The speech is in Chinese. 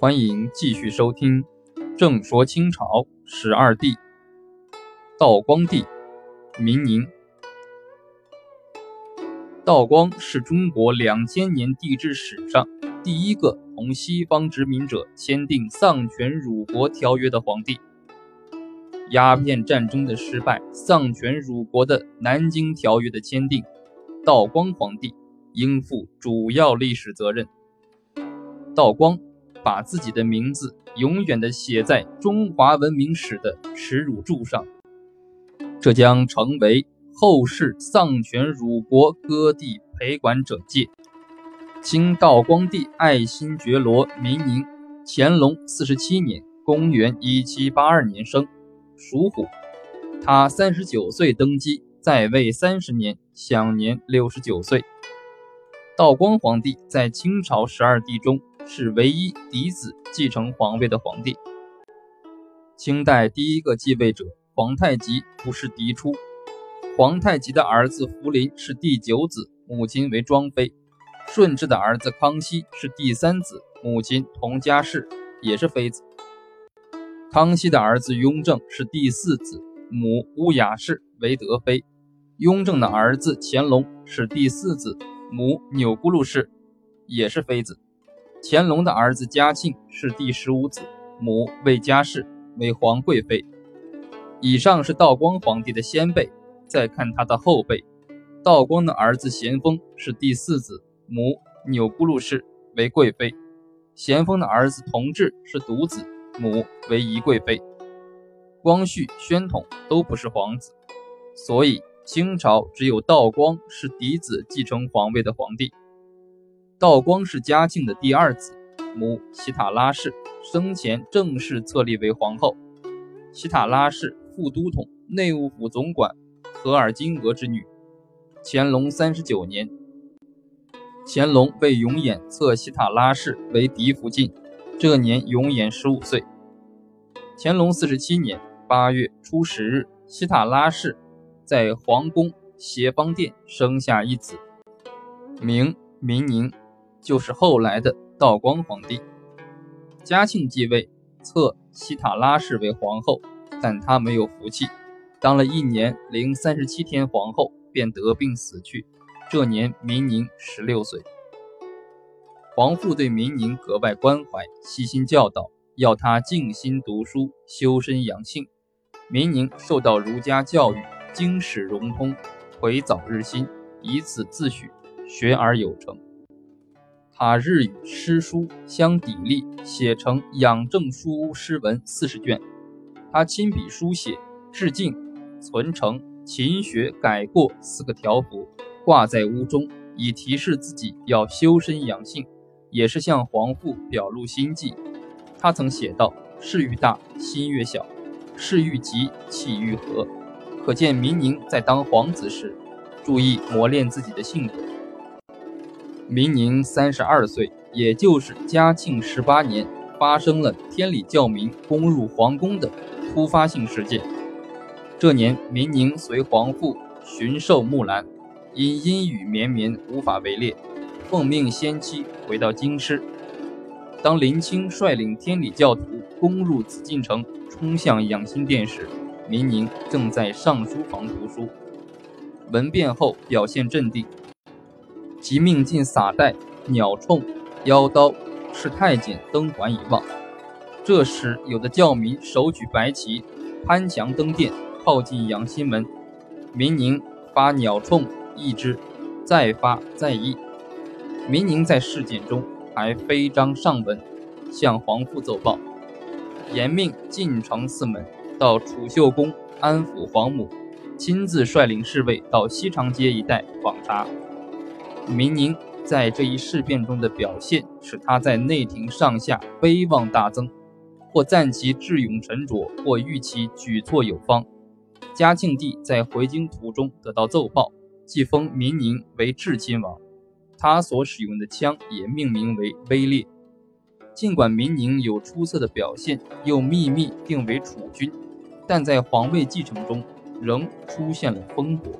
欢迎继续收听《正说清朝十二帝》。道光帝，明宁。道光是中国两千年帝制史上第一个同西方殖民者签订丧权辱国条约的皇帝。鸦片战争的失败，丧权辱国的南京条约的签订，道光皇帝应负主要历史责任。道光。把自己的名字永远的写在中华文明史的耻辱柱上，这将成为后世丧权辱国割地赔款者戒。清道光帝爱新觉罗·明宁，乾隆四十七年（公元一七八二年）生，属虎。他三十九岁登基，在位三十年，享年六十九岁。道光皇帝在清朝十二帝中。是唯一嫡子继承皇位的皇帝。清代第一个继位者皇太极不是嫡出，皇太极的儿子福临是第九子，母亲为庄妃；顺治的儿子康熙是第三子，母亲佟佳氏也是妃子；康熙的儿子雍正是第四子，母乌雅氏为德妃；雍正的儿子乾隆是第四子，母钮钴禄氏也是妃子。乾隆的儿子嘉庆是第十五子，母魏佳氏为皇贵妃。以上是道光皇帝的先辈，再看他的后辈。道光的儿子咸丰是第四子，母钮钴禄氏为贵妃。咸丰的儿子同治是独子，母为仪贵妃。光绪、宣统都不是皇子，所以清朝只有道光是嫡子继承皇位的皇帝。道光是嘉庆的第二子，母喜塔拉氏生前正式册立为皇后。喜塔拉氏副都统、内务府总管和尔金额之女。乾隆三十九年，乾隆为永琰册喜塔拉氏为嫡福晋，这年永琰十五岁。乾隆四十七年八月初十日，喜塔拉氏在皇宫协邦殿生下一子，名明宁。就是后来的道光皇帝，嘉庆继位，册西塔拉氏为皇后，但她没有福气，当了一年零三十七天皇后，便得病死去。这年明宁十六岁。皇父对明宁格外关怀，悉心教导，要她静心读书，修身养性。明宁受到儒家教育，经史融通，回藻日新，以此自诩学而有成。把日与诗书相砥砺，写成《养正书屋诗文》四十卷。他亲笔书写“致敬、存诚、勤学改过”四个条幅，挂在屋中，以提示自己要修身养性，也是向皇父表露心迹。他曾写道：“事愈大，心越小；事愈急，气愈和。”可见明宁在当皇子时，注意磨练自己的性格。明宁三十二岁，也就是嘉庆十八年，发生了天理教民攻入皇宫的突发性事件。这年，明宁随皇父巡狩木兰，因阴雨绵绵无法围猎，奉命先妻回到京师。当林清率领天理教徒攻入紫禁城，冲向养心殿时，明宁正在上书房读书。闻变后，表现镇定。即命尽撒带、鸟铳、腰刀，使太监登环以望。这时，有的教民手举白旗，攀墙登殿，靠近养心门。民宁发鸟铳一支，再发再议。民宁在事件中还飞章上文，向皇父奏报，严命进城四门，到储秀宫安抚皇母，亲自率领侍卫到西长街一带访查。明宁在这一事变中的表现，使他在内廷上下威望大增，或赞其智勇沉着，或誉其举措有方。嘉庆帝在回京途中得到奏报，即封明宁为智亲王，他所使用的枪也命名为威烈。尽管明宁有出色的表现，又秘密定为储君，但在皇位继承中仍出现了风波。